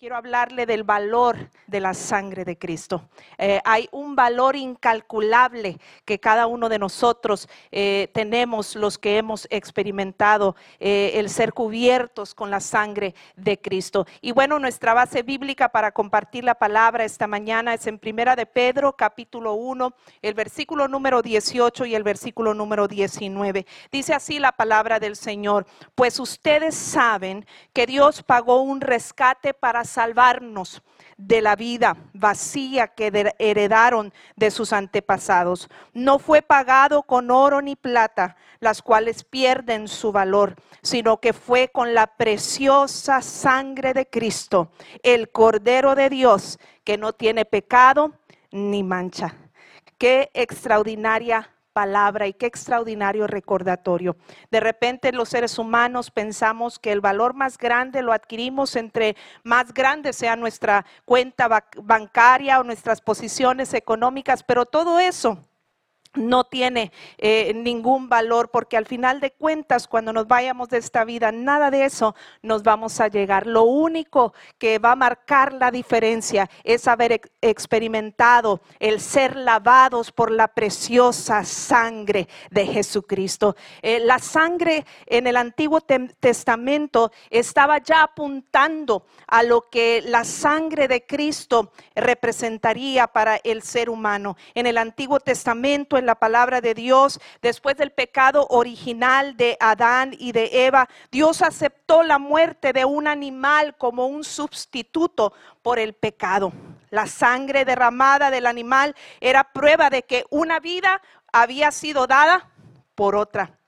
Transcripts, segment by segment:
quiero hablarle del valor de la sangre de Cristo. Eh, hay un valor incalculable que cada uno de nosotros eh, tenemos, los que hemos experimentado eh, el ser cubiertos con la sangre de Cristo. Y bueno, nuestra base bíblica para compartir la palabra esta mañana es en Primera de Pedro, capítulo 1, el versículo número 18 y el versículo número 19. Dice así la palabra del Señor, pues ustedes saben que Dios pagó un rescate para salvarnos de la vida vacía que heredaron de sus antepasados. No fue pagado con oro ni plata, las cuales pierden su valor, sino que fue con la preciosa sangre de Cristo, el Cordero de Dios, que no tiene pecado ni mancha. Qué extraordinaria palabra y qué extraordinario recordatorio. De repente los seres humanos pensamos que el valor más grande lo adquirimos entre más grande sea nuestra cuenta bancaria o nuestras posiciones económicas, pero todo eso no tiene eh, ningún valor porque al final de cuentas cuando nos vayamos de esta vida nada de eso nos vamos a llegar. Lo único que va a marcar la diferencia es haber experimentado el ser lavados por la preciosa sangre de Jesucristo. Eh, la sangre en el Antiguo Testamento estaba ya apuntando a lo que la sangre de Cristo representaría para el ser humano. En el Antiguo Testamento en la palabra de Dios, después del pecado original de Adán y de Eva, Dios aceptó la muerte de un animal como un sustituto por el pecado. La sangre derramada del animal era prueba de que una vida había sido dada por otra.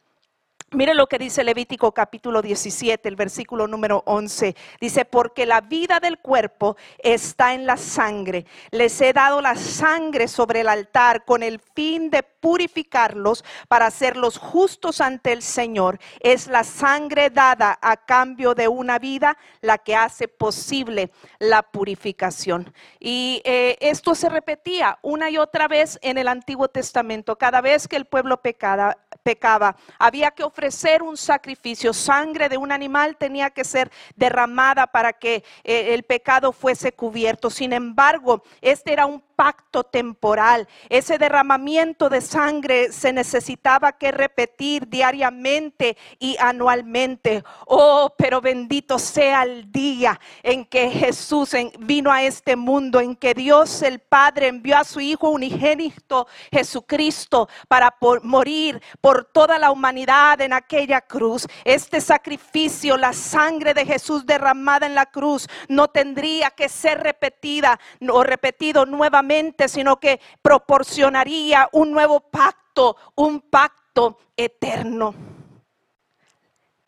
Mire lo que dice Levítico capítulo 17, el versículo número 11. Dice, porque la vida del cuerpo está en la sangre. Les he dado la sangre sobre el altar con el fin de purificarlos para hacerlos justos ante el Señor. Es la sangre dada a cambio de una vida la que hace posible la purificación. Y eh, esto se repetía una y otra vez en el Antiguo Testamento. Cada vez que el pueblo pecaba, pecaba había que ofrecer un sacrificio, sangre de un animal tenía que ser derramada para que eh, el pecado fuese cubierto. Sin embargo, este era un pacto temporal. Ese derramamiento de sangre se necesitaba que repetir diariamente y anualmente. Oh, pero bendito sea el día en que Jesús vino a este mundo, en que Dios el Padre envió a su Hijo unigénito Jesucristo para morir por toda la humanidad en aquella cruz. Este sacrificio, la sangre de Jesús derramada en la cruz, no tendría que ser repetida o repetido nuevamente sino que proporcionaría un nuevo pacto, un pacto eterno.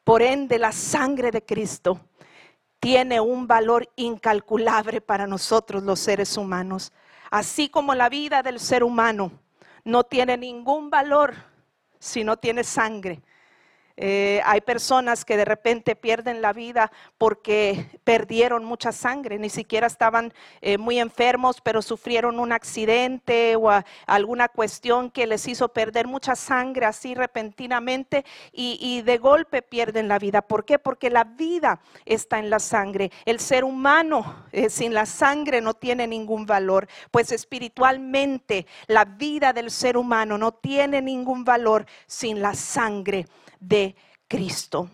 Por ende, la sangre de Cristo tiene un valor incalculable para nosotros los seres humanos, así como la vida del ser humano no tiene ningún valor si no tiene sangre eh, hay personas que de repente pierden la vida porque perdieron mucha sangre, ni siquiera estaban eh, muy enfermos, pero sufrieron un accidente o alguna cuestión que les hizo perder mucha sangre así repentinamente y, de golpe pierden la vida. ¿Por qué? Porque la vida está en la sangre. El ser humano eh, sin la sangre no tiene ningún valor, pues espiritualmente la vida del ser humano no tiene ningún valor sin la sangre de Cristo.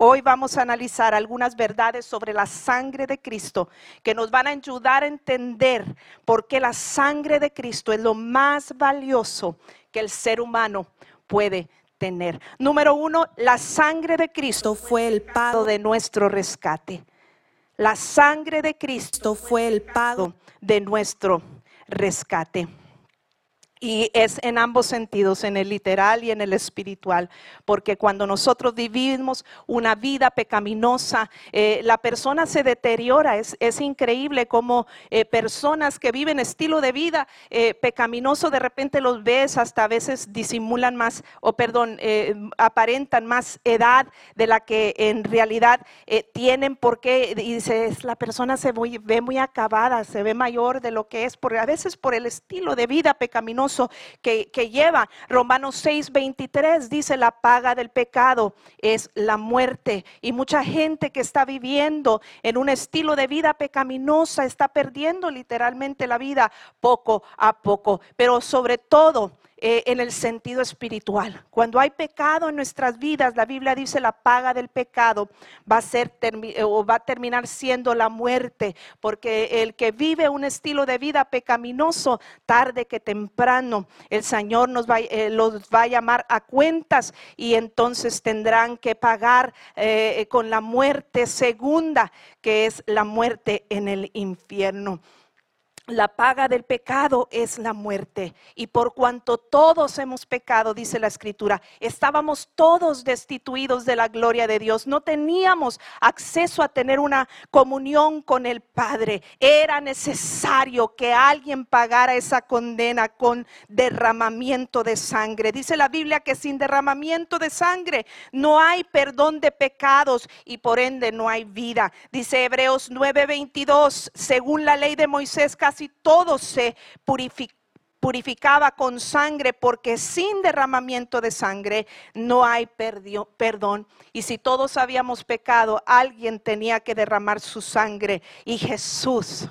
Hoy vamos a analizar algunas verdades sobre la sangre de Cristo que nos van a ayudar a entender por qué la sangre de Cristo es lo más valioso que el ser humano puede tener. Número uno, la sangre de Cristo fue el pago de nuestro rescate. La sangre de Cristo fue el pago de nuestro rescate. Y es en ambos sentidos, en el literal y en el espiritual, porque cuando nosotros vivimos una vida pecaminosa, eh, la persona se deteriora. Es, increíble como eh, personas que viven estilo de vida eh, pecaminoso, de repente los ves, hasta a veces disimulan más, o perdón, aparentan más edad de la que en realidad tienen, porque y dices, la persona se ve muy acabada, se ve mayor de lo que es, porque a veces por el estilo de vida pecaminoso que, que lleva. Romanos 6, 23 dice la paga del pecado es la muerte. Y mucha gente que está viviendo en un estilo de vida pecaminosa está perdiendo literalmente la vida poco a poco. Pero sobre todo eh, en el sentido espiritual. Cuando hay pecado en nuestras vidas, la Biblia dice la paga del pecado va a ser eh, o va a terminar siendo la muerte, porque el que vive un estilo de vida pecaminoso, tarde que temprano, el Señor nos va, eh, los va a llamar a cuentas y entonces tendrán que pagar con la muerte segunda, que es la muerte en el infierno la paga del pecado es la muerte. Y por cuanto todos hemos pecado, dice la escritura, estábamos todos destituidos de la gloria de Dios. No teníamos acceso a tener una comunión con el Padre. Era necesario que alguien pagara esa condena con derramamiento de sangre. Dice la Biblia que sin derramamiento de sangre no hay perdón de pecados y por ende no hay vida. Dice Hebreos 9:22, según la ley de Moisés, casi todo se purificaba con sangre, porque sin derramamiento de sangre no hay perdón. Y si todos habíamos pecado, alguien tenía que derramar su sangre. Y Jesús,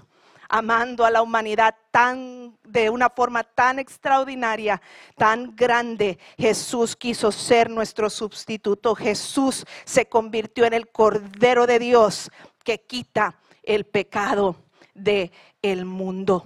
amando a la humanidad tan de una forma tan extraordinaria, tan grande, Jesús quiso ser nuestro sustituto. Jesús se convirtió en el Cordero de Dios que quita el pecado de el mundo.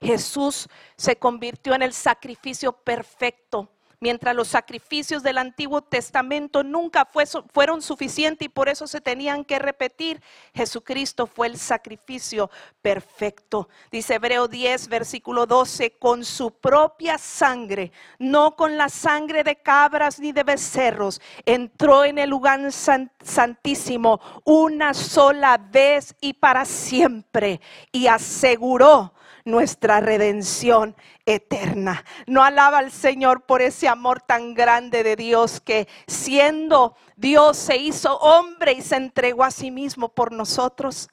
Jesús se convirtió en el sacrificio perfecto mientras los sacrificios del Antiguo Testamento nunca fueron suficientes y por eso se tenían que repetir. Jesucristo fue el sacrificio perfecto. Dice Hebreo 10, versículo 12, con su propia sangre, no con la sangre de cabras ni de becerros, entró en el lugar santísimo una sola vez y para siempre y aseguró nuestra redención eterna. No alaba al Señor por ese amor tan grande de Dios que siendo Dios se hizo hombre y se entregó a sí mismo por nosotros.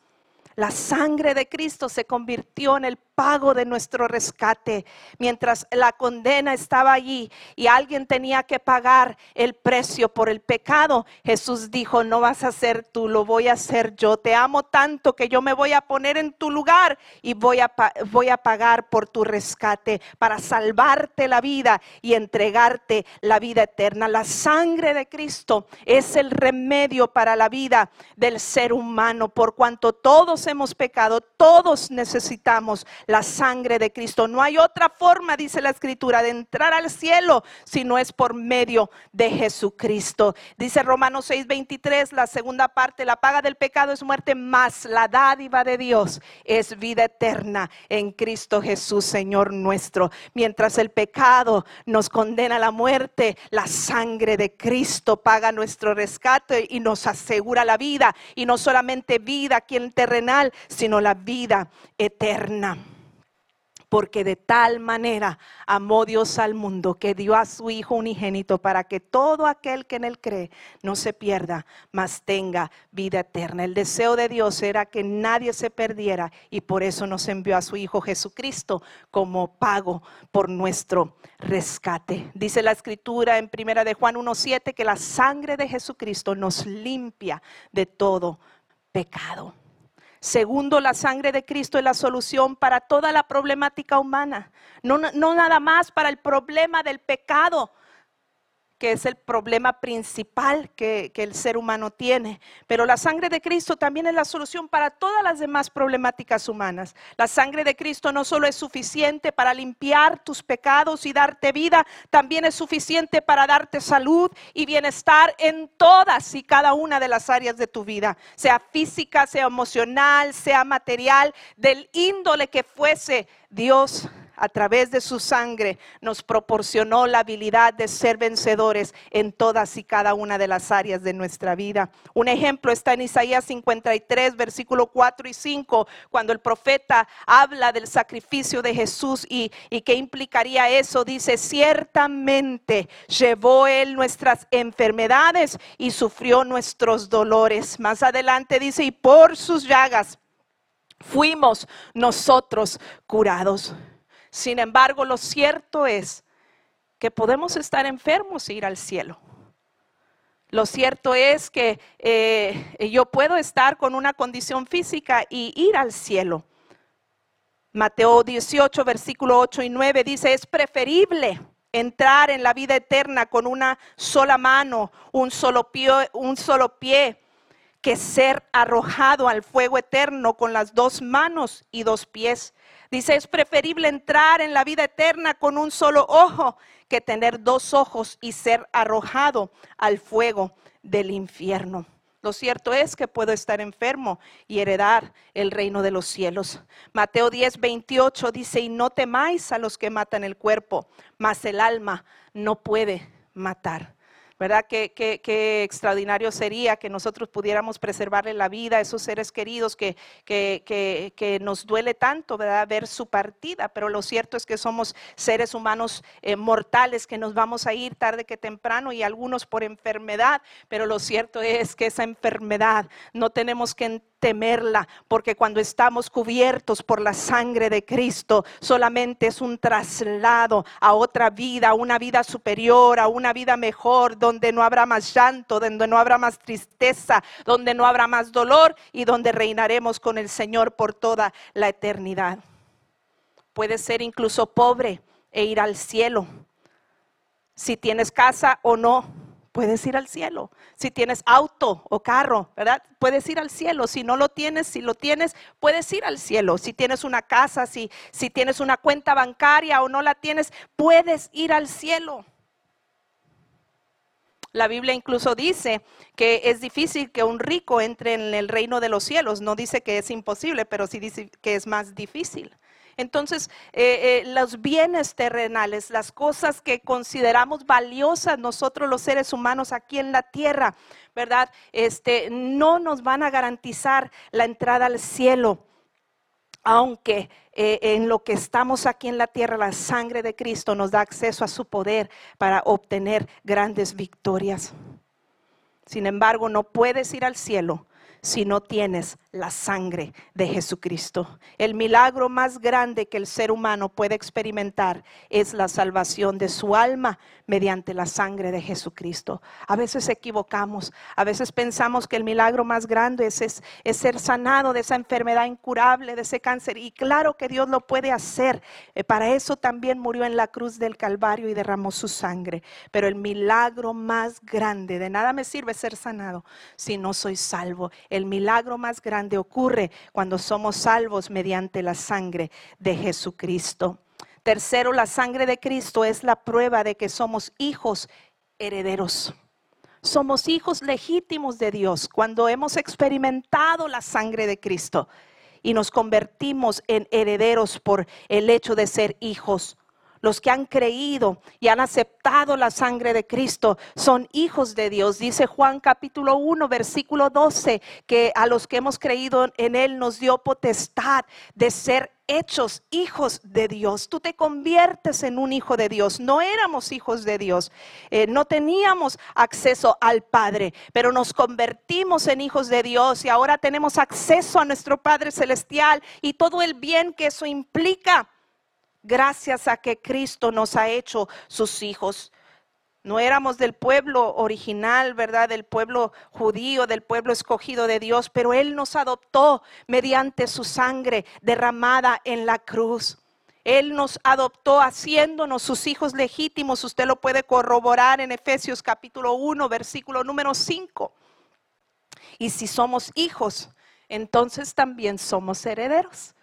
La sangre de Cristo se convirtió en el pago de nuestro rescate. Mientras la condena estaba allí y alguien tenía que pagar el precio por el pecado, Jesús dijo, no vas a ser tú, lo voy a hacer yo. Te amo tanto que yo me voy a poner en tu lugar y voy a, voy a pagar por tu rescate para salvarte la vida y entregarte la vida eterna. La sangre de Cristo es el remedio para la vida del ser humano. Por cuanto todos hemos pecado, todos necesitamos la sangre de Cristo. No hay otra forma, dice la escritura, de entrar al cielo si no es por medio de Jesucristo. Dice Romanos 6:23, la segunda parte, la paga del pecado es muerte, más la dádiva de Dios es vida eterna en Cristo Jesús, Señor nuestro. Mientras el pecado nos condena a la muerte, la sangre de Cristo paga nuestro rescate y nos asegura la vida. Y no solamente vida aquí en sino la vida eterna porque de tal manera amó Dios al mundo que dio a su Hijo unigénito para que todo aquel que en él cree no se pierda, mas tenga vida eterna. El deseo de Dios era que nadie se perdiera y por eso nos envió a su Hijo Jesucristo como pago por nuestro rescate. Dice la escritura en primera de Juan 1:7 que la sangre de Jesucristo nos limpia de todo pecado. Segundo, la sangre de Cristo es la solución para toda la problemática humana, no, no, nada más para el problema del pecado, que es el problema principal que, el ser humano tiene. Pero la sangre de Cristo también es la solución para todas las demás problemáticas humanas. La sangre de Cristo no solo es suficiente para limpiar tus pecados y darte vida, también es suficiente para darte salud y bienestar en todas y cada una de las áreas de tu vida, sea física, sea emocional, sea material, del índole que fuese. Dios a través de su sangre nos proporcionó la habilidad de ser vencedores en todas y cada una de las áreas de nuestra vida. Un ejemplo está en Isaías 53, versículo 4 y 5, cuando el profeta habla del sacrificio de Jesús y, y qué implicaría eso. Dice, ciertamente llevó él nuestras enfermedades y sufrió nuestros dolores. Más adelante dice, y por sus llagas fuimos nosotros curados. Sin embargo, lo cierto es que podemos estar enfermos e ir al cielo. Lo cierto es que eh, yo puedo estar con una condición física y ir al cielo. Mateo 18, versículo 8 y 9 dice, es preferible entrar en la vida eterna con una sola mano, un solo pie, un solo pie que ser arrojado al fuego eterno con las dos manos y dos pies. Dice, es preferible entrar en la vida eterna con un solo ojo que tener dos ojos y ser arrojado al fuego del infierno. Lo cierto es que puedo estar enfermo y heredar el reino de los cielos. Mateo 10, 28 dice, y no temáis a los que matan el cuerpo, mas el alma no puede matar. ¿Verdad? Qué, qué, extraordinario sería que nosotros pudiéramos preservarle la vida a esos seres queridos que, que nos duele tanto. Ver su partida, pero lo cierto es que somos seres humanos eh, mortales que nos vamos a ir tarde que temprano y algunos por enfermedad, pero lo cierto es que esa enfermedad no tenemos que temerla, porque cuando estamos cubiertos por la sangre de Cristo, solamente es un traslado a otra vida, a una vida superior, a una vida mejor, donde no habrá más llanto, donde no habrá más tristeza, donde no habrá más dolor y donde reinaremos con el Señor por toda la eternidad. Puede ser incluso pobre e ir al cielo, si tienes casa o no puedes ir al cielo. Si tienes auto o carro, ¿verdad? Puedes ir al cielo. Si no lo tienes, si lo tienes, puedes ir al cielo. Si tienes una casa, si, si tienes una cuenta bancaria o no la tienes, puedes ir al cielo. La Biblia incluso dice que es difícil que un rico entre en el reino de los cielos. No dice que es imposible, pero sí dice que es más difícil. Entonces, eh, eh, los bienes terrenales, las cosas que consideramos valiosas nosotros los seres humanos aquí en la tierra, ¿verdad? Este, no nos van a garantizar la entrada al cielo aunque eh, en lo que estamos aquí en la tierra, la sangre de Cristo nos da acceso a su poder para obtener grandes victorias. Sin embargo, no puedes ir al cielo si no tienes la sangre de Jesucristo. El milagro más grande que el ser humano puede experimentar es la salvación de su alma mediante la sangre de Jesucristo. A veces equivocamos, a veces pensamos que el milagro más grande es, es, ser sanado de esa enfermedad incurable, de ese cáncer. Y claro que Dios lo puede hacer. Eh, para eso también murió en la cruz del Calvario y derramó su sangre. Pero el milagro más grande, de nada me sirve ser sanado si no soy salvo. El milagro más grande ocurre cuando somos salvos mediante la sangre de Jesucristo. Tercero, la sangre de Cristo es la prueba de que somos hijos herederos. Somos hijos legítimos de Dios cuando hemos experimentado la sangre de Cristo y nos convertimos en herederos por el hecho de ser hijos los que han creído y han aceptado la sangre de Cristo son hijos de Dios. Dice Juan capítulo 1, versículo 12, que a los que hemos creído en Él nos dio potestad de ser hechos hijos de Dios. Tú te conviertes en un hijo de Dios. No éramos hijos de Dios. Eh, no teníamos acceso al Padre, pero nos convertimos en hijos de Dios y ahora tenemos acceso a nuestro Padre Celestial y todo el bien que eso implica gracias a que Cristo nos ha hecho sus hijos. No éramos del pueblo original, ¿verdad? Del pueblo judío, del pueblo escogido de Dios, pero Él nos adoptó mediante su sangre derramada en la cruz. Él nos adoptó haciéndonos sus hijos legítimos. Usted lo puede corroborar en Efesios capítulo 1, versículo número 5. Y si somos hijos, entonces también somos herederos.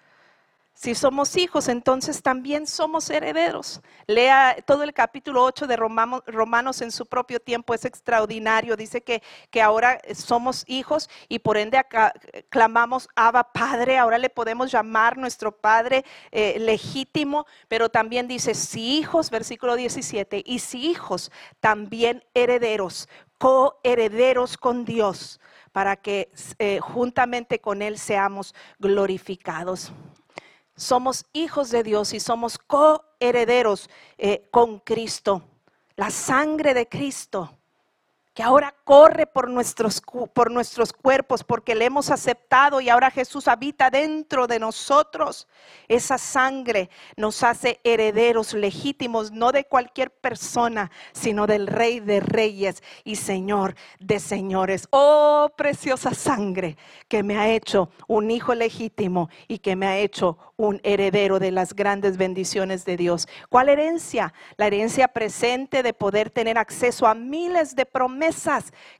Si somos hijos, entonces también somos herederos. Lea todo el capítulo 8 de Romanos en su propio tiempo, es extraordinario. Dice que, que ahora somos hijos y por ende acá clamamos Abba Padre. Ahora le podemos llamar nuestro Padre eh, legítimo, pero también dice, si hijos, versículo 17, y si hijos, también herederos, coherederos con Dios, para que eh, juntamente con Él seamos glorificados somos hijos de Dios y somos coherederos eh, con Cristo. La sangre de Cristo que ahora corre por nuestros, por nuestros cuerpos porque le hemos aceptado y ahora Jesús habita dentro de nosotros. Esa sangre nos hace herederos legítimos, no de cualquier persona, sino del Rey de Reyes y Señor de Señores. Oh, preciosa sangre que me ha hecho un hijo legítimo y que me ha hecho un heredero de las grandes bendiciones de Dios. ¿Cuál herencia? La herencia presente de poder tener acceso a miles de promesas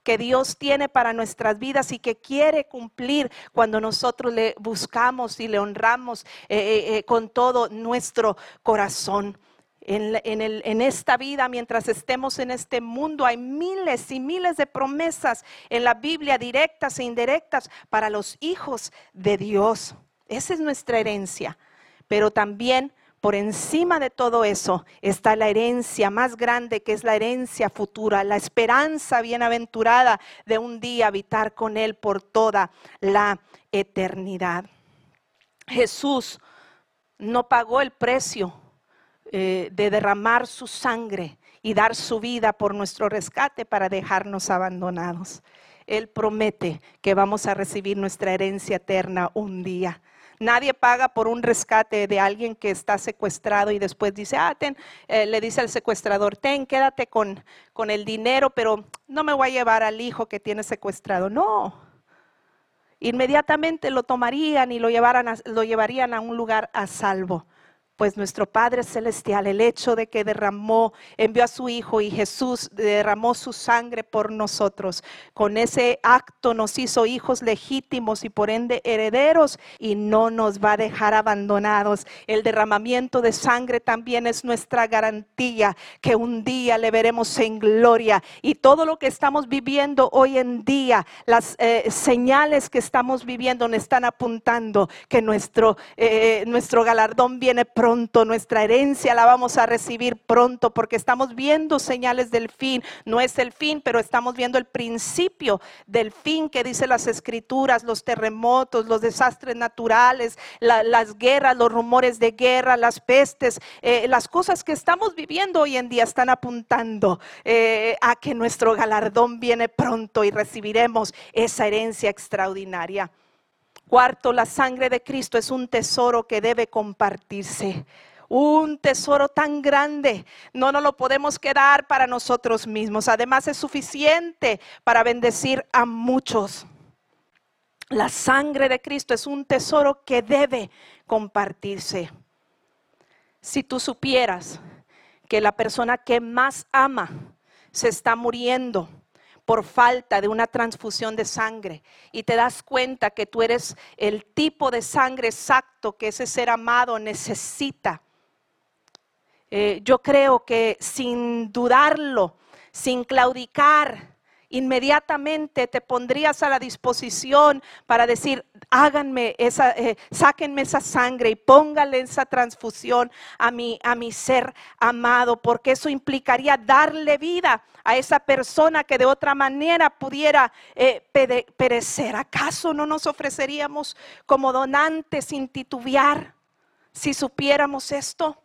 que Dios tiene para nuestras vidas y que quiere cumplir cuando nosotros le buscamos y le honramos eh, eh, eh, con todo nuestro corazón. En, en, esta vida, mientras estemos en este mundo, hay miles y miles de promesas en la Biblia, directas e indirectas, para los hijos de Dios. Esa es nuestra herencia. Pero también por encima de todo eso está la herencia más grande que es la herencia futura, la esperanza bienaventurada de un día habitar con Él por toda la eternidad. Jesús no pagó el precio eh, de derramar su sangre y dar su vida por nuestro rescate para dejarnos abandonados. Él promete que vamos a recibir nuestra herencia eterna un día. Nadie paga por un rescate de alguien que está secuestrado y después dice, ah, ten, eh, le dice al secuestrador, ten, quédate con, con el dinero, pero no me voy a llevar al hijo que tiene secuestrado. No, inmediatamente lo tomarían y lo, llevaran lo llevarían a un lugar a salvo pues nuestro Padre Celestial, el hecho de que derramó, envió a su Hijo y Jesús derramó su sangre por nosotros, con ese acto nos hizo hijos legítimos y por ende herederos y no nos va a dejar abandonados. El derramamiento de sangre también es nuestra garantía que un día le veremos en gloria y todo lo que estamos viviendo hoy en día, las eh, señales que estamos viviendo nos están apuntando que nuestro, eh, nuestro galardón viene pronto pronto, nuestra herencia la vamos a recibir pronto porque estamos viendo señales del fin. No es el fin, pero estamos viendo el principio del fin que dice las escrituras, los terremotos, los desastres naturales, las guerras, los rumores de guerra, las pestes, eh, las cosas que estamos viviendo hoy en día están apuntando eh, a que nuestro galardón viene pronto y recibiremos esa herencia extraordinaria. Cuarto, la sangre de Cristo es un tesoro que debe compartirse. Un tesoro tan grande, no nos lo podemos quedar para nosotros mismos. Además es suficiente para bendecir a muchos. La sangre de Cristo es un tesoro que debe compartirse. Si tú supieras que la persona que más ama se está muriendo, por falta de una transfusión de sangre y te das cuenta que tú eres el tipo de sangre exacto que ese ser amado necesita. Eh, yo creo que sin dudarlo, sin claudicar, inmediatamente te pondrías a la disposición para decir, háganme esa, eh, sáquenme esa sangre y póngale esa transfusión a mi, a mi ser amado, porque eso implicaría darle vida a esa persona que de otra manera pudiera eh, perecer. ¿Acaso no nos ofreceríamos como donantes sin titubear si supiéramos esto?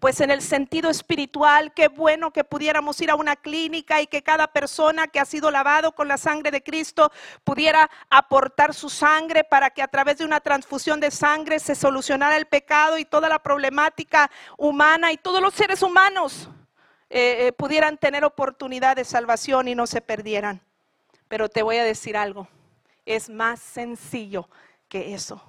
Pues en el sentido espiritual, qué bueno que pudiéramos ir a una clínica y que cada persona que ha sido lavado con la sangre de Cristo pudiera aportar su sangre para que a través de una transfusión de sangre se solucionara el pecado y toda la problemática humana y todos los seres humanos eh, eh, pudieran tener oportunidad de salvación y no se perdieran. Pero te voy a decir algo, es más sencillo que eso.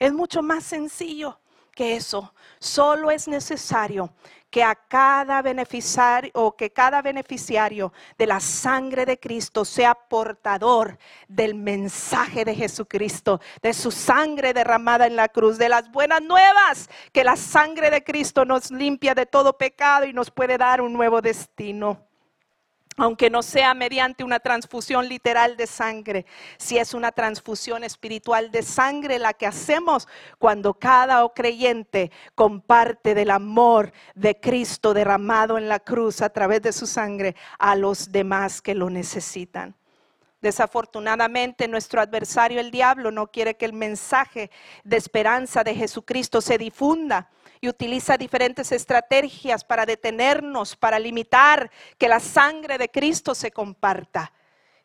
Es mucho más sencillo que eso. Solo es necesario que a cada beneficiario o que cada beneficiario de la sangre de Cristo sea portador del mensaje de Jesucristo, de su sangre derramada en la cruz, de las buenas nuevas, que la sangre de Cristo nos limpia de todo pecado y nos puede dar un nuevo destino aunque no sea mediante una transfusión literal de sangre, si es una transfusión espiritual de sangre la que hacemos cuando cada creyente comparte del amor de Cristo derramado en la cruz a través de su sangre a los demás que lo necesitan. Desafortunadamente nuestro adversario el diablo no quiere que el mensaje de esperanza de Jesucristo se difunda y utiliza diferentes estrategias para detenernos, para limitar que la sangre de Cristo se comparta.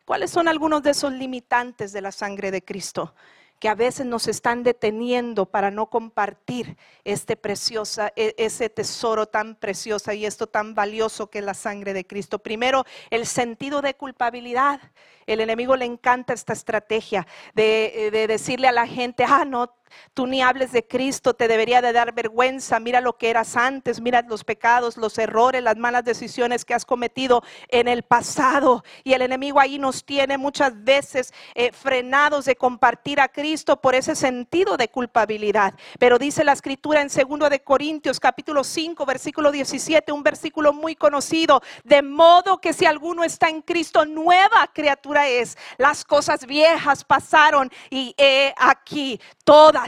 ¿Cuáles son algunos de esos limitantes de la sangre de Cristo? que a veces nos están deteniendo para no compartir este preciosa, e, ese tesoro tan precioso y esto tan valioso que es la sangre de Cristo. Primero, el sentido de culpabilidad. El enemigo le encanta esta estrategia de, de decirle a la gente, ah, no, Tú ni hables de Cristo, te debería de dar vergüenza. Mira lo que eras antes, mira los pecados, los errores, las malas decisiones que has cometido en el pasado. Y el enemigo ahí nos tiene muchas veces eh, frenados de compartir a Cristo por ese sentido de culpabilidad. Pero dice la escritura en 2 de Corintios capítulo 5 versículo 17, un versículo muy conocido, de modo que si alguno está en Cristo, nueva criatura es. Las cosas viejas pasaron y aquí todas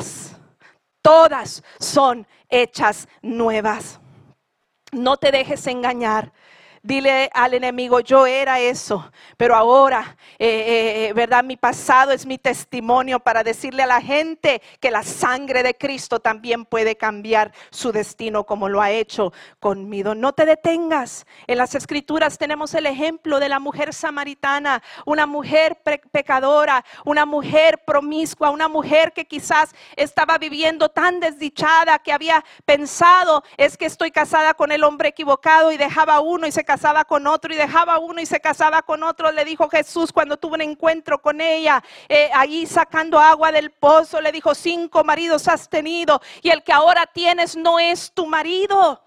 todas, son hechas nuevas. No te dejes engañar. Dile al enemigo, yo era eso, pero ahora, eh, eh, eh, ¿verdad? Mi pasado es mi testimonio para decirle a la gente que la sangre de Cristo también puede cambiar su destino como lo ha hecho conmigo. No te detengas. En las escrituras tenemos el ejemplo de la mujer samaritana, una mujer pecadora, una mujer promiscua, una mujer que quizás estaba viviendo tan desdichada que había pensado, es que estoy casada con el hombre equivocado y dejaba uno y se casaba con otro y dejaba uno y se casaba con otro, le dijo Jesús cuando tuvo un encuentro con ella, eh, ahí sacando agua del pozo, le dijo, cinco maridos has tenido y el que ahora tienes no es tu marido.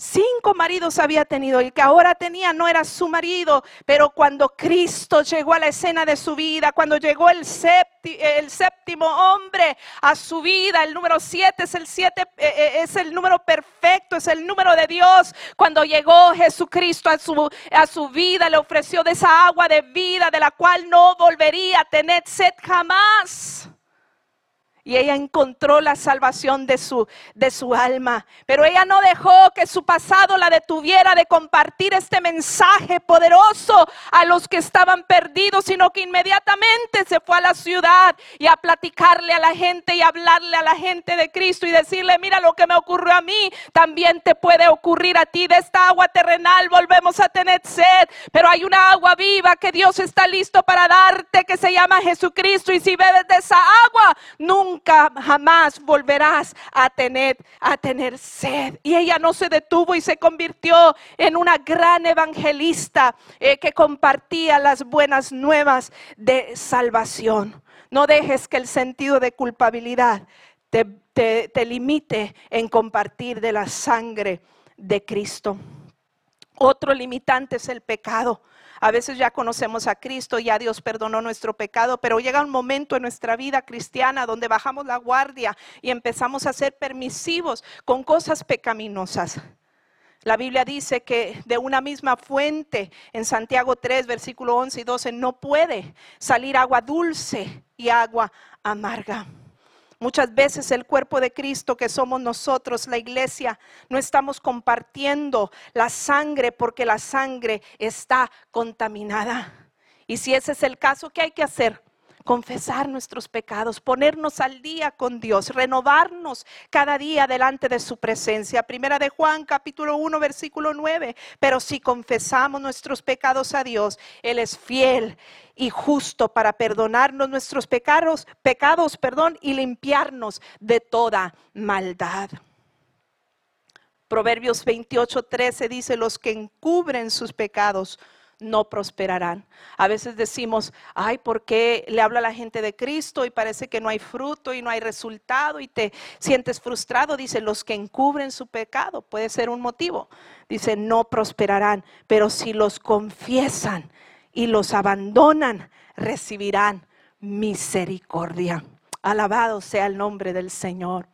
Cinco maridos había tenido, el que ahora tenía no era su marido, pero cuando Cristo llegó a la escena de su vida, cuando llegó el, séptimo hombre a su vida, el número siete es el siete, eh, eh, es el número perfecto, es el número de Dios. Cuando llegó Jesucristo a su, a su vida, le ofreció de esa agua de vida de la cual no volvería a tener sed jamás y ella encontró la salvación de su, de su alma. Pero ella no dejó que su pasado la detuviera de compartir este mensaje poderoso a los que estaban perdidos, sino que inmediatamente se fue a la ciudad y a platicarle a la gente y hablarle a la gente de Cristo y decirle, mira lo que me ocurrió a mí, también te puede ocurrir a ti. De esta agua terrenal volvemos a tener sed, pero hay una agua viva que Dios está listo para darte que se llama Jesucristo y si bebes de esa agua, nunca nunca jamás volverás a tener, a tener sed. Y ella no se detuvo y se convirtió en una gran evangelista eh, que compartía las buenas nuevas de salvación. No dejes que el sentido de culpabilidad te, te limite en compartir de la sangre de Cristo. Otro limitante es el pecado. A veces ya conocemos a Cristo, ya Dios perdonó nuestro pecado, pero llega un momento en nuestra vida cristiana donde bajamos la guardia y empezamos a ser permisivos con cosas pecaminosas. La Biblia dice que de una misma fuente, en Santiago 3, versículo 11 y 12, no puede salir agua dulce y agua amarga. Muchas veces el cuerpo de Cristo que somos nosotros, la iglesia, no estamos compartiendo la sangre porque la sangre está contaminada. Y si ese es el caso, ¿qué hay que hacer? Confesar nuestros pecados, ponernos al día con Dios, renovarnos cada día delante de su presencia. Primera de Juan capítulo 1 versículo 9. Pero si confesamos nuestros pecados a Dios, Él es fiel y justo para perdonarnos nuestros pecados, pecados, perdón, y limpiarnos de toda maldad. Proverbios 28, 13 dice, los que encubren sus pecados no prosperarán. A veces decimos, ay, ¿por qué le habla la gente de Cristo y parece que no hay fruto y no hay resultado y te sientes frustrado? Dice, los que encubren su pecado, puede ser un motivo. Dice, no prosperarán, pero si los confiesan y los abandonan, recibirán misericordia. Alabado sea el nombre del Señor.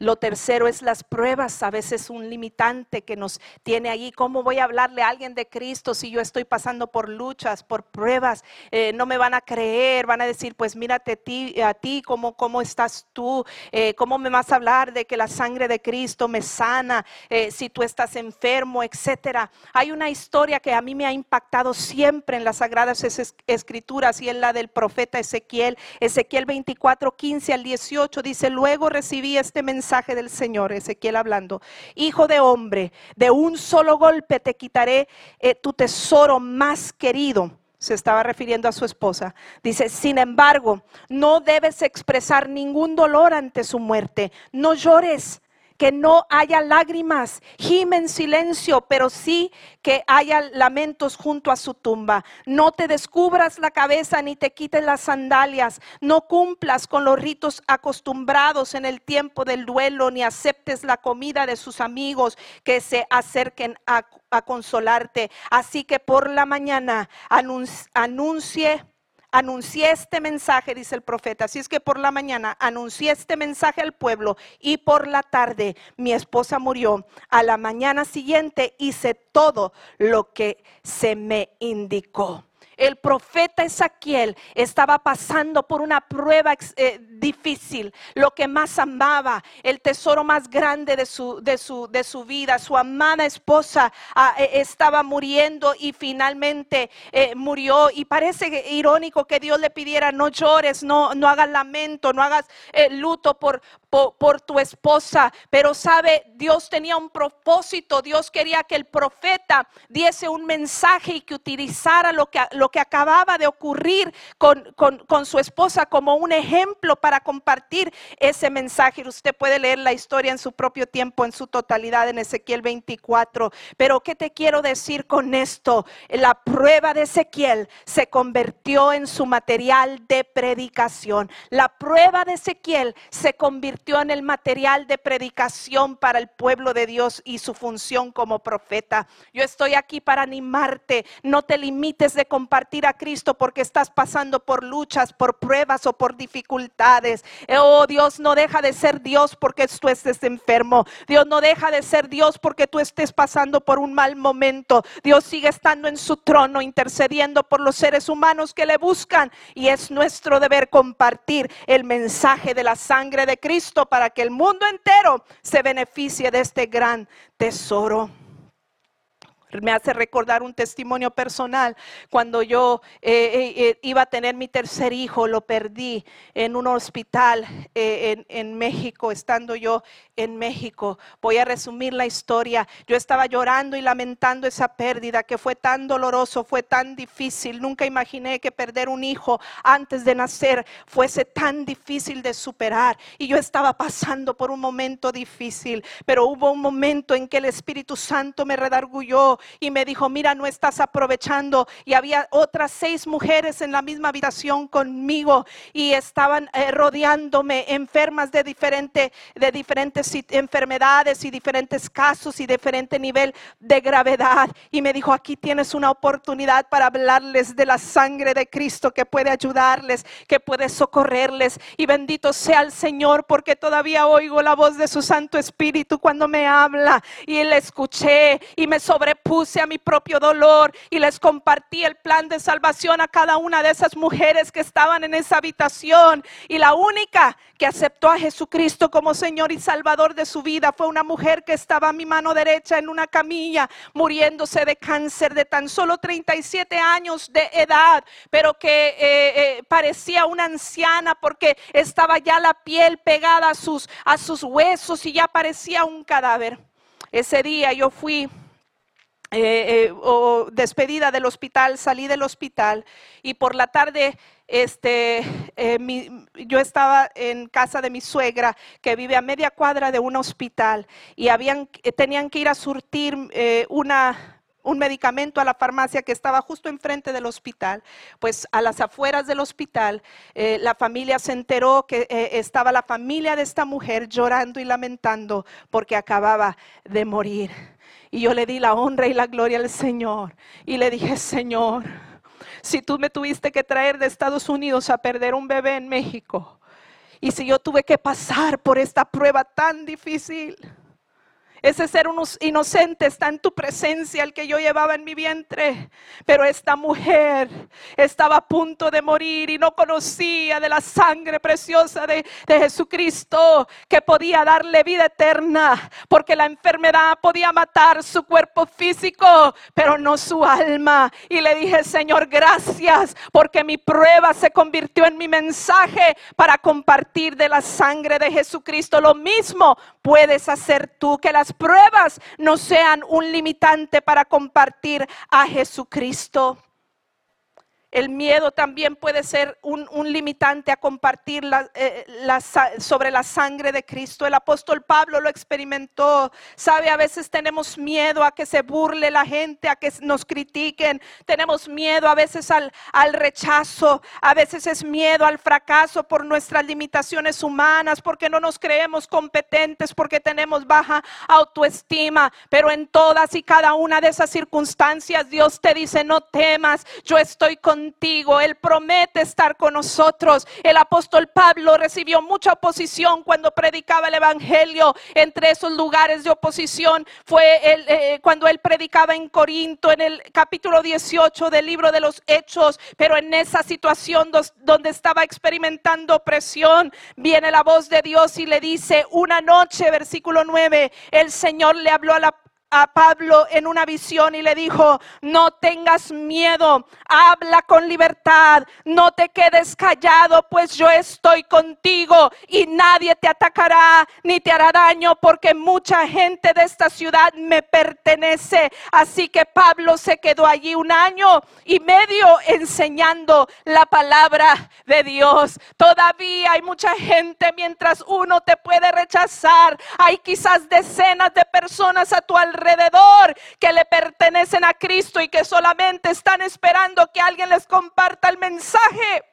Lo tercero es las pruebas, a veces un limitante que nos tiene ahí. ¿Cómo voy a hablarle a alguien de Cristo si yo estoy pasando por luchas, por pruebas? Eh, no me van a creer, van a decir, pues mírate a ti, a ti ¿cómo, estás tú? Eh, ¿Cómo me vas a hablar de que la sangre de Cristo me sana eh, si tú estás enfermo, etcétera? Hay una historia que a mí me ha impactado siempre en las Sagradas Escrituras y en la del profeta Ezequiel. Ezequiel 24, 15 al 18 dice, luego recibí este mensaje del Señor, Ezequiel hablando, hijo de hombre, de un solo golpe te quitaré eh, tu tesoro más querido. Se estaba refiriendo a su esposa. Dice, sin embargo, no debes expresar ningún dolor ante su muerte. No llores que no haya lágrimas, gime en silencio, pero sí que haya lamentos junto a su tumba. No te descubras la cabeza ni te quites las sandalias, no cumplas con los ritos acostumbrados en el tiempo del duelo, ni aceptes la comida de sus amigos que se acerquen a, consolarte. Así que por la mañana anuncie anuncié este mensaje, dice el profeta. Así es que por la mañana anuncié este mensaje al pueblo y por la tarde mi esposa murió. A la mañana siguiente hice todo lo que se me indicó el profeta Ezequiel estaba pasando por una prueba eh, difícil, lo que más amaba, el tesoro más grande de su, de su, de su vida, su amada esposa ah, e, estaba muriendo y finalmente eh, murió. Y parece irónico que Dios le pidiera, no llores, no, no hagas lamento, no hagas eh, luto por, por, tu esposa, pero sabe, Dios tenía un propósito, Dios quería que el profeta diese un mensaje y que utilizara lo que, lo que acababa de ocurrir con, con, su esposa como un ejemplo para compartir ese mensaje. Usted puede leer la historia en su propio tiempo, en su totalidad, en Ezequiel 24. Pero ¿qué te quiero decir con esto? La prueba de Ezequiel se convirtió en su material de predicación. La prueba de Ezequiel se convirtió en el material de predicación para el pueblo de Dios y su función como profeta. Yo estoy aquí para animarte. No te limites de compartir a Cristo porque estás pasando por luchas, por pruebas o por dificultades. Oh, Dios no deja de ser Dios porque tú estés enfermo. Dios no deja de ser Dios porque tú estés pasando por un mal momento. Dios sigue estando en su trono intercediendo por los seres humanos que le buscan y es nuestro deber compartir el mensaje de la sangre de Cristo para que el mundo entero se beneficie de este gran tesoro me hace recordar un testimonio personal. Cuando yo eh, eh, eh, iba a tener mi tercer hijo, lo perdí en un hospital en, México, estando yo en México. Voy a resumir la historia. Yo estaba llorando y lamentando esa pérdida que fue tan doloroso, fue tan difícil. Nunca imaginé que perder un hijo antes de nacer fuese tan difícil de superar. Y yo estaba pasando por un momento difícil, pero hubo un momento en que el Espíritu Santo me redargulló y me dijo, mira, no estás aprovechando. Y había otras seis mujeres en la misma habitación conmigo y estaban eh, rodeándome enfermas de, diferente, de diferentes enfermedades y diferentes casos y diferente nivel de gravedad. Y me dijo, aquí tienes una oportunidad para hablarles de la sangre de Cristo que puede ayudarles, que puede socorrerles. Y bendito sea el Señor porque todavía oigo la voz de su Santo Espíritu cuando me habla. Y le escuché y me sobrepuse puse a mi propio dolor y les compartí el plan de salvación a cada una de esas mujeres que estaban en esa habitación. Y la única que aceptó a Jesucristo como Señor y Salvador de su vida fue una mujer que estaba a mi mano derecha en una camilla muriéndose de cáncer de tan solo 37 años de edad, pero que eh, eh, parecía una anciana porque estaba ya la piel pegada a sus, a sus huesos y ya parecía un cadáver. Ese día yo fui eh, eh, o despedida del hospital, salí del hospital y por la tarde este, eh, yo estaba en casa de mi suegra que vive a media cuadra de un hospital y tenían que ir a surtir una, un medicamento a la farmacia que estaba justo enfrente del hospital. Pues a las afueras del hospital, la familia se enteró que estaba la familia de esta mujer llorando y lamentando porque acababa de morir. Y yo le di la honra y la gloria al Señor. Y le dije, Señor, si tú me tuviste que traer de Estados Unidos a perder un bebé en México, Y si yo tuve que pasar por esta prueba tan difícil, ese ser inocente está en tu presencia, el que yo llevaba en mi vientre. Pero esta mujer estaba a punto de morir y no conocía de la sangre preciosa de, de, Jesucristo que podía darle vida eterna. Porque la enfermedad podía matar su cuerpo físico, pero no su alma. Y le dije, Señor, gracias porque mi prueba se convirtió en mi mensaje para compartir de la sangre de Jesucristo. Lo mismo puedes hacer tú, que las pruebas no sean un limitante para compartir a Jesucristo. El miedo también puede ser un, limitante a compartir eh, sobre la sangre de Cristo. El apóstol Pablo lo experimentó. Sabe, a veces tenemos miedo a que se burle la gente, a que nos critiquen. Tenemos miedo a veces al, al rechazo. A veces es miedo al fracaso por nuestras limitaciones humanas, porque no nos creemos competentes, porque tenemos baja autoestima. Pero en todas y cada una de esas circunstancias Dios te dice, no temas, yo estoy con contigo. Él promete estar con nosotros. El apóstol Pablo recibió mucha oposición cuando predicaba el Evangelio. Entre esos lugares de oposición fue eh, cuando él predicaba en Corinto, en el capítulo 18 del libro de los Hechos. Pero en esa situación donde estaba experimentando opresión, viene la voz de Dios y le dice, una noche, versículo 9, el Señor le habló a la a Pablo en una visión y le dijo, no tengas miedo, habla con libertad, no te quedes callado, pues yo estoy contigo y nadie te atacará ni te hará daño porque mucha gente de esta ciudad me pertenece. Así que Pablo se quedó allí un año y medio enseñando la palabra de Dios. Todavía hay mucha gente mientras uno te puede rechazar, hay quizás decenas de personas a tu alrededor alrededor que le pertenecen a Cristo y que solamente están esperando que alguien les comparta el mensaje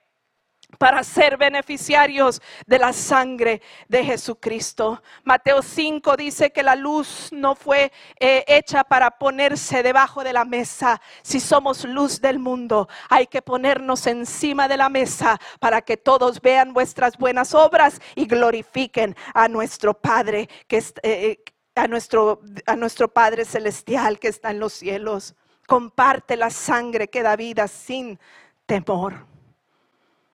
para ser beneficiarios de la sangre de Jesucristo. Mateo 5 dice que la luz no fue eh, hecha para ponerse debajo de la mesa. Si somos luz del mundo, hay que ponernos encima de la mesa para que todos vean vuestras buenas obras y glorifiquen a nuestro Padre que. Eh, eh, a nuestro, a nuestro Padre Celestial que está en los cielos. Comparte la sangre que da vida sin temor.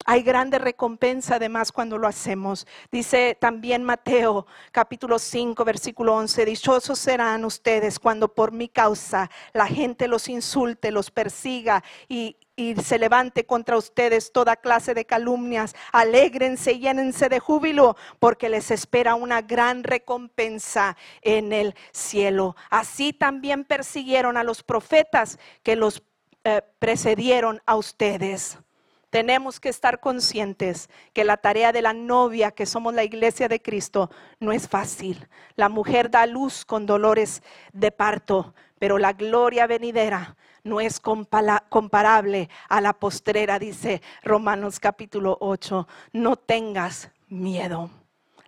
Hay grande recompensa además cuando lo hacemos. Dice también Mateo capítulo 5 versículo 11, dichosos serán ustedes cuando por mi causa la gente los insulte, los persiga y, y se levante contra ustedes toda clase de calumnias. Alégrense y llénense de júbilo, porque les espera una gran recompensa en el cielo. Así también persiguieron a los profetas que los eh, precedieron a ustedes. Tenemos que estar conscientes que la tarea de la novia, que somos la iglesia de Cristo, no es fácil. La mujer da luz con dolores de parto, pero la gloria venidera no es comparable a la postrera, dice Romanos capítulo 8. No tengas miedo.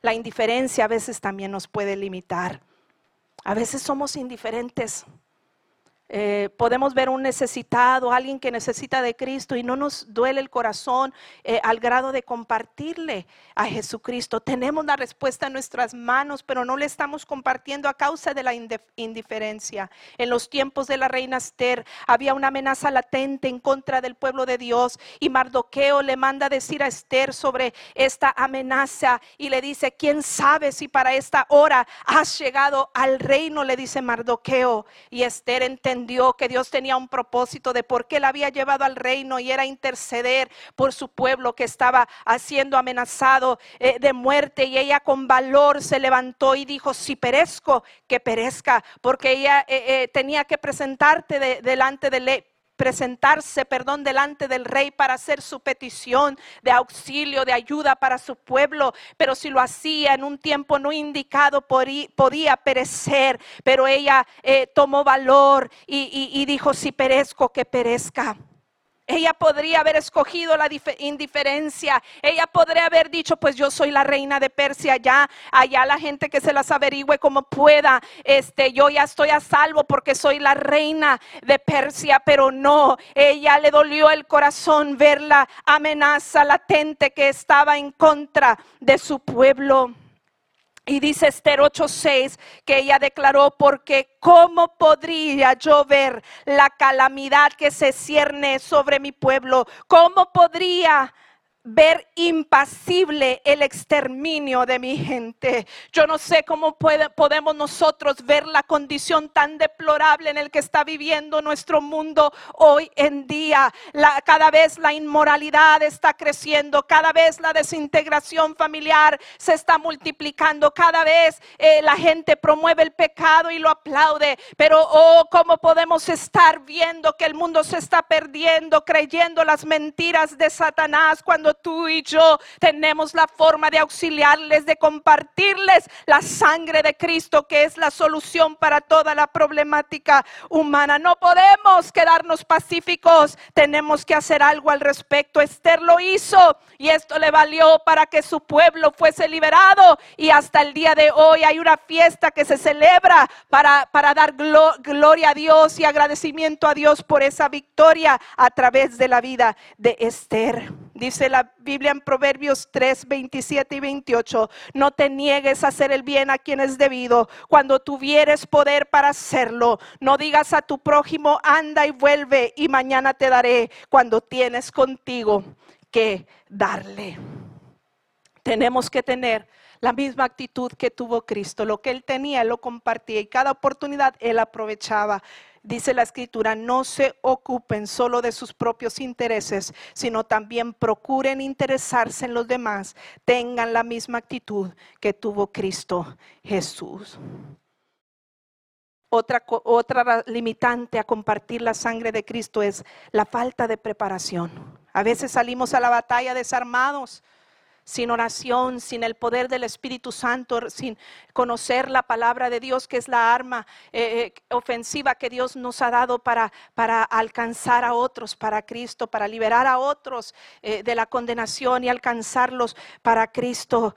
La indiferencia a veces también nos puede limitar. A veces somos indiferentes. Eh, podemos ver un necesitado, alguien que necesita de Cristo y no nos duele el corazón eh, al grado de compartirle a Jesucristo. Tenemos la respuesta en nuestras manos, pero no le estamos compartiendo a causa de la indiferencia. En los tiempos de la reina Esther había una amenaza latente en contra del pueblo de Dios y Mardoqueo le manda decir a Esther sobre esta amenaza y le dice, ¿quién sabe si para esta hora has llegado al reino? Le dice Mardoqueo y Esther que Dios tenía un propósito de por qué la había llevado al reino y era interceder por su pueblo que estaba siendo amenazado eh, de muerte. Y ella con valor se levantó y dijo, si perezco, que perezca, porque ella eh, eh, tenía que presentarte delante de presentarse, perdón, delante del rey para hacer su petición de auxilio, de ayuda para su pueblo, pero si lo hacía en un tiempo no indicado podía perecer, pero ella eh, tomó valor y, y dijo, si perezco, que perezca. Ella podría haber escogido la indiferencia. Ella podría haber dicho, pues yo soy la reina de Persia, ya allá la gente que se las averigüe como pueda. Este, yo ya estoy a salvo porque soy la reina de Persia, pero no, ella le dolió el corazón ver la amenaza latente que estaba en contra de su pueblo. Y dice Esther 8:6 que ella declaró, porque ¿cómo podría yo ver la calamidad que se cierne sobre mi pueblo? ¿Cómo podría ver impasible el exterminio de mi gente. Yo no sé cómo podemos nosotros ver la condición tan deplorable en el que está viviendo nuestro mundo hoy en día. cada vez la inmoralidad está creciendo, cada vez la desintegración familiar se está multiplicando, cada vez eh, la gente promueve el pecado y lo aplaude. Pero, oh, cómo podemos estar viendo que el mundo se está perdiendo, creyendo las mentiras de Satanás cuando tú y yo tenemos la forma de auxiliarles, de compartirles la sangre de Cristo, que es la solución para toda la problemática humana. No podemos quedarnos pacíficos, tenemos que hacer algo al respecto. Esther lo hizo y esto le valió para que su pueblo fuese liberado y hasta el día de hoy hay una fiesta que se celebra para, dar gloria a Dios y agradecimiento a Dios por esa victoria a través de la vida de Esther. Dice la Biblia en Proverbios 3, 27 y 28, no te niegues a hacer el bien a quien es debido cuando tuvieres poder para hacerlo. No digas a tu prójimo, anda y vuelve y mañana te daré cuando tienes contigo que darle. Tenemos que tener la misma actitud que tuvo Cristo. Lo que él tenía, él lo compartía y cada oportunidad él aprovechaba dice la escritura, no se ocupen solo de sus propios intereses, sino también procuren interesarse en los demás, tengan la misma actitud que tuvo Cristo Jesús. Otra, otra limitante a compartir la sangre de Cristo es la falta de preparación. A veces salimos a la batalla desarmados sin oración, sin el poder del Espíritu Santo, sin conocer la palabra de Dios, que es la arma eh, eh, ofensiva que Dios nos ha dado para, para, alcanzar a otros para Cristo, para liberar a otros eh, de la condenación y alcanzarlos para Cristo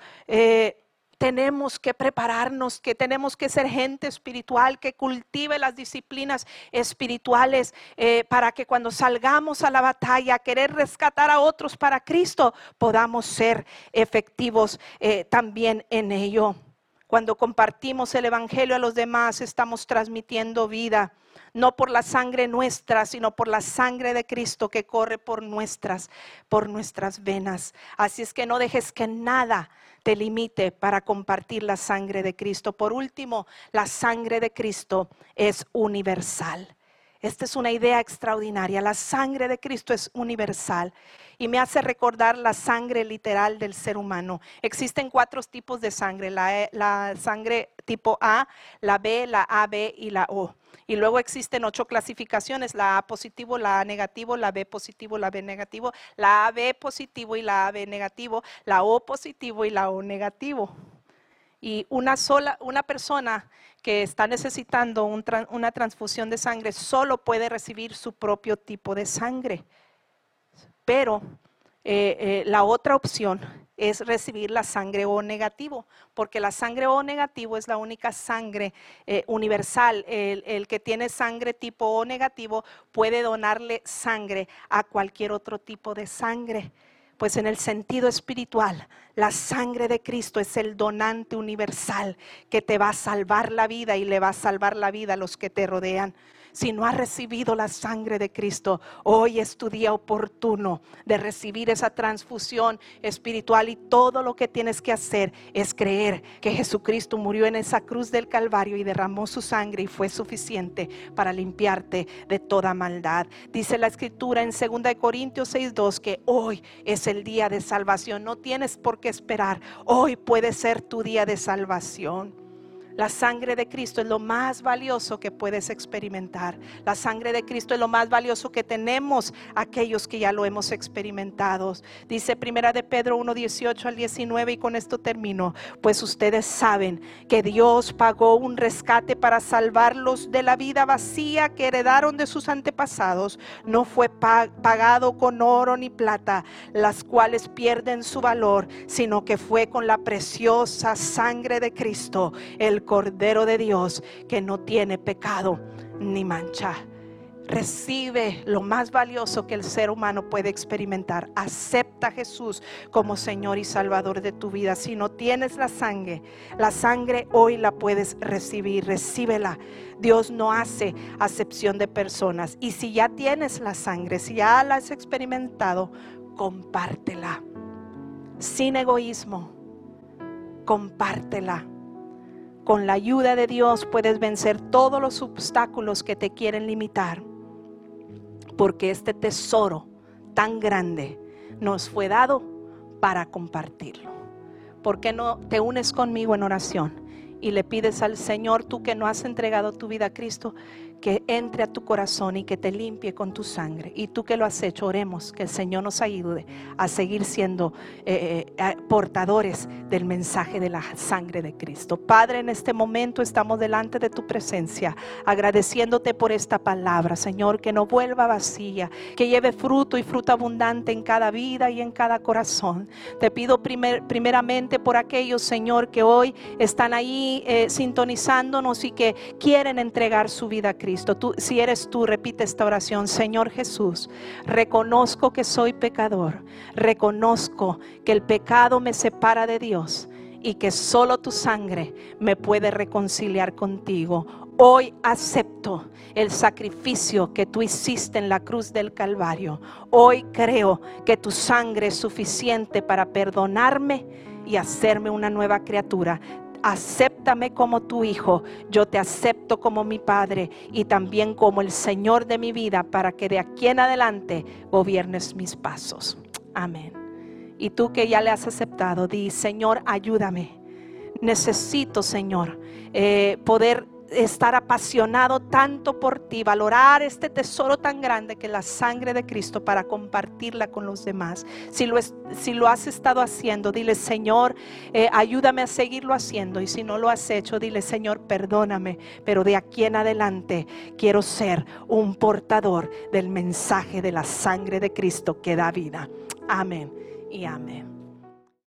tenemos que prepararnos, que tenemos que ser gente espiritual, que cultive las disciplinas espirituales eh, para que cuando salgamos a la batalla a querer rescatar a otros para Cristo, podamos ser efectivos eh, también en ello. Cuando compartimos el Evangelio a los demás, estamos transmitiendo vida no por la sangre nuestra, sino por la sangre de Cristo que corre por nuestras, por nuestras venas. Así es que no dejes que nada te limite para compartir la sangre de Cristo. Por último, la sangre de Cristo es universal. Esta es una idea extraordinaria. La sangre de Cristo es universal y me hace recordar la sangre literal del ser humano. Existen cuatro tipos de sangre, la, e, sangre tipo A, la B, la AB y la O. Y luego existen ocho clasificaciones, la A positivo, la A negativo, la B positivo, la B negativo, la AB positivo y la AB negativo, la O positivo y la O negativo. Y una sola, una persona que está necesitando una transfusión de sangre solo puede recibir su propio tipo de sangre. Pero eh, eh, la otra opción es recibir la sangre O negativo, porque la sangre O negativo es la única sangre eh, universal. El, que tiene sangre tipo O negativo puede donarle sangre a cualquier otro tipo de sangre. Pues en el sentido espiritual, la sangre de Cristo es el donante universal que te va a salvar la vida y le va a salvar la vida a los que te rodean si no has recibido la sangre de Cristo, hoy es tu día oportuno de recibir esa transfusión espiritual y todo lo que tienes que hacer es creer que Jesucristo murió en esa cruz del Calvario y derramó su sangre y fue suficiente para limpiarte de toda maldad. Dice la escritura en 2 Corintios 6:2 que hoy es el día de salvación. No tienes por qué esperar. Hoy puede ser tu día de salvación. La sangre de Cristo es lo más valioso que puedes experimentar. La sangre de Cristo es lo más valioso que tenemos aquellos que ya lo hemos experimentado. Dice Primera de Pedro 1, 18 al 19 y con esto termino. Pues ustedes saben que Dios pagó un rescate para salvarlos de la vida vacía que heredaron de sus antepasados. No fue pagado con oro ni plata, las cuales pierden su valor, sino que fue con la preciosa sangre de Cristo, el Cordero de Dios que no tiene pecado ni mancha. Recibe lo más valioso que el ser humano puede experimentar. Acepta a Jesús como Señor y Salvador de tu vida. Si no tienes la sangre, la sangre hoy la puedes recibir. Recíbela. Dios no hace acepción de personas. Y si ya tienes la sangre, si ya la has experimentado, compártela. Sin egoísmo. Compártela con la ayuda de Dios puedes vencer todos los obstáculos que te quieren limitar. Porque este tesoro tan grande nos fue dado para compartirlo. ¿Por qué no te unes conmigo en oración y le pides al Señor, tú que no has entregado tu vida a Cristo, que entre a tu corazón y que te limpie con tu sangre. Y tú que lo has hecho, oremos que el Señor nos ayude a seguir siendo eh, eh, portadores del mensaje de la sangre de Cristo. Padre, en este momento estamos delante de tu presencia, agradeciéndote por esta palabra, Señor, que no vuelva vacía, que lleve fruto y fruto abundante en cada vida y en cada corazón. Te pido primeramente por aquellos, Señor, que hoy están ahí eh, sintonizándonos y que quieren entregar su vida a Cristo. Tú, si eres tú, repite esta oración. Señor Jesús, reconozco que soy pecador. Reconozco que el pecado me separa de Dios y que solo tu sangre me puede reconciliar contigo. Hoy acepto el sacrificio que tú hiciste en la cruz del Calvario. Hoy creo que tu sangre es suficiente para perdonarme y hacerme una nueva criatura acéptame como tu hijo, yo te acepto como mi padre y también como el Señor de mi vida para que de aquí en adelante gobiernes mis pasos. Amén. Y tú que ya le has aceptado, di, Señor, ayúdame. Necesito, Señor, eh, poder estar apasionado tanto por ti, valorar este tesoro tan grande que es la sangre de Cristo para compartirla con los demás. Si lo, has estado haciendo, dile, Señor, eh, ayúdame a seguirlo haciendo. Y si no lo has hecho, dile, Señor, perdóname. Pero de aquí en adelante quiero ser un portador del mensaje de la sangre de Cristo que da vida. Amén y amén.